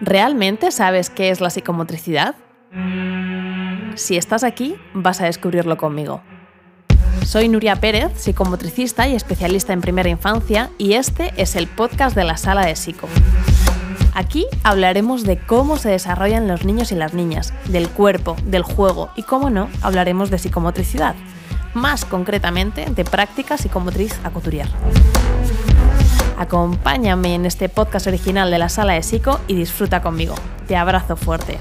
¿Realmente sabes qué es la psicomotricidad? Si estás aquí, vas a descubrirlo conmigo. Soy Nuria Pérez, psicomotricista y especialista en primera infancia, y este es el podcast de la Sala de Psico. Aquí hablaremos de cómo se desarrollan los niños y las niñas, del cuerpo, del juego y, cómo no, hablaremos de psicomotricidad, más concretamente de práctica psicomotriz a. Acompáñame en este podcast original de la sala de Psico y disfruta conmigo. Te abrazo fuerte.